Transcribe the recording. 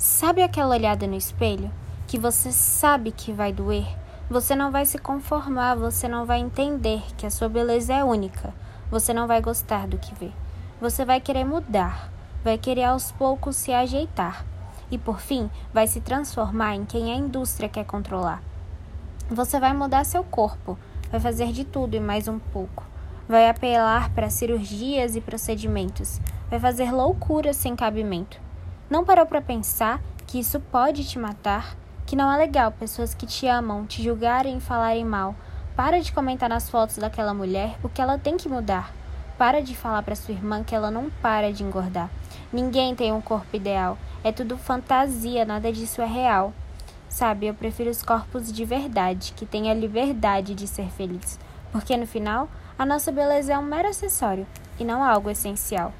Sabe aquela olhada no espelho? Que você sabe que vai doer? Você não vai se conformar, você não vai entender que a sua beleza é única. Você não vai gostar do que vê. Você vai querer mudar, vai querer aos poucos se ajeitar. E por fim, vai se transformar em quem a indústria quer controlar. Você vai mudar seu corpo, vai fazer de tudo e mais um pouco. Vai apelar para cirurgias e procedimentos, vai fazer loucuras sem cabimento. Não parou para pensar que isso pode te matar? Que não é legal pessoas que te amam te julgarem e falarem mal. Para de comentar nas fotos daquela mulher o que ela tem que mudar. Para de falar para sua irmã que ela não para de engordar. Ninguém tem um corpo ideal. É tudo fantasia, nada disso é real. Sabe, eu prefiro os corpos de verdade, que têm a liberdade de ser feliz. Porque no final, a nossa beleza é um mero acessório e não algo essencial.